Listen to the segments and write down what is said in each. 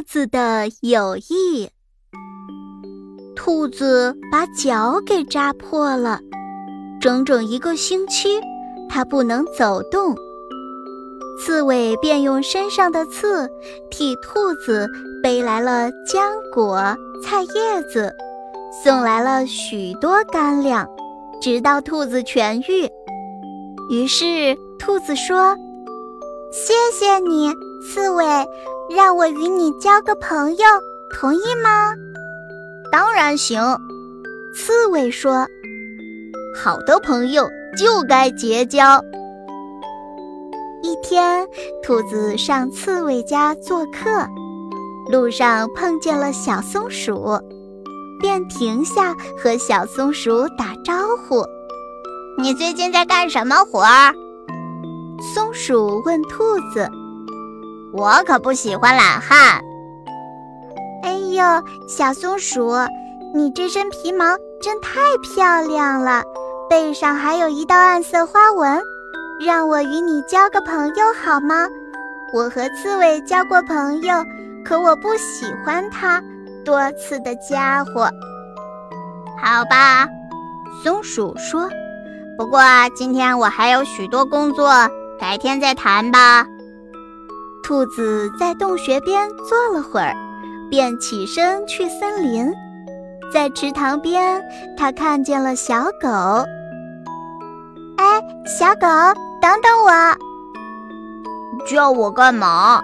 兔子的友谊。兔子把脚给扎破了，整整一个星期，它不能走动。刺猬便用身上的刺替兔子背来了浆果、菜叶子，送来了许多干粮，直到兔子痊愈。于是兔子说：“谢谢你，刺猬。”让我与你交个朋友，同意吗？当然行，刺猬说：“好的朋友就该结交。”一天，兔子上刺猬家做客，路上碰见了小松鼠，便停下和小松鼠打招呼：“你最近在干什么活儿？”松鼠问兔子。我可不喜欢懒汉。哎呦，小松鼠，你这身皮毛真太漂亮了，背上还有一道暗色花纹。让我与你交个朋友好吗？我和刺猬交过朋友，可我不喜欢它，多刺的家伙。好吧，松鼠说。不过今天我还有许多工作，改天再谈吧。兔子在洞穴边坐了会儿，便起身去森林。在池塘边，它看见了小狗。哎，小狗，等等我！叫我干嘛？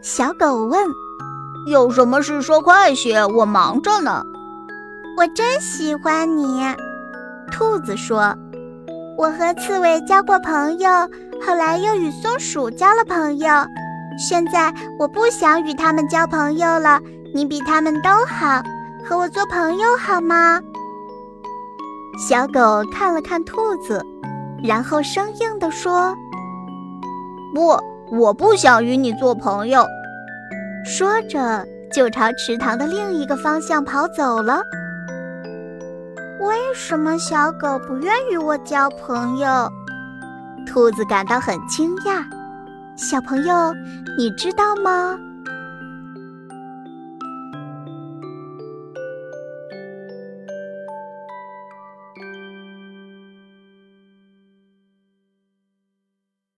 小狗问。有什么事说快些，我忙着呢。我真喜欢你，兔子说。我和刺猬交过朋友，后来又与松鼠交了朋友。现在我不想与他们交朋友了。你比他们都好，和我做朋友好吗？小狗看了看兔子，然后生硬地说：“不，我不想与你做朋友。”说着就朝池塘的另一个方向跑走了。为什么小狗不愿与我交朋友？兔子感到很惊讶。小朋友，你知道吗？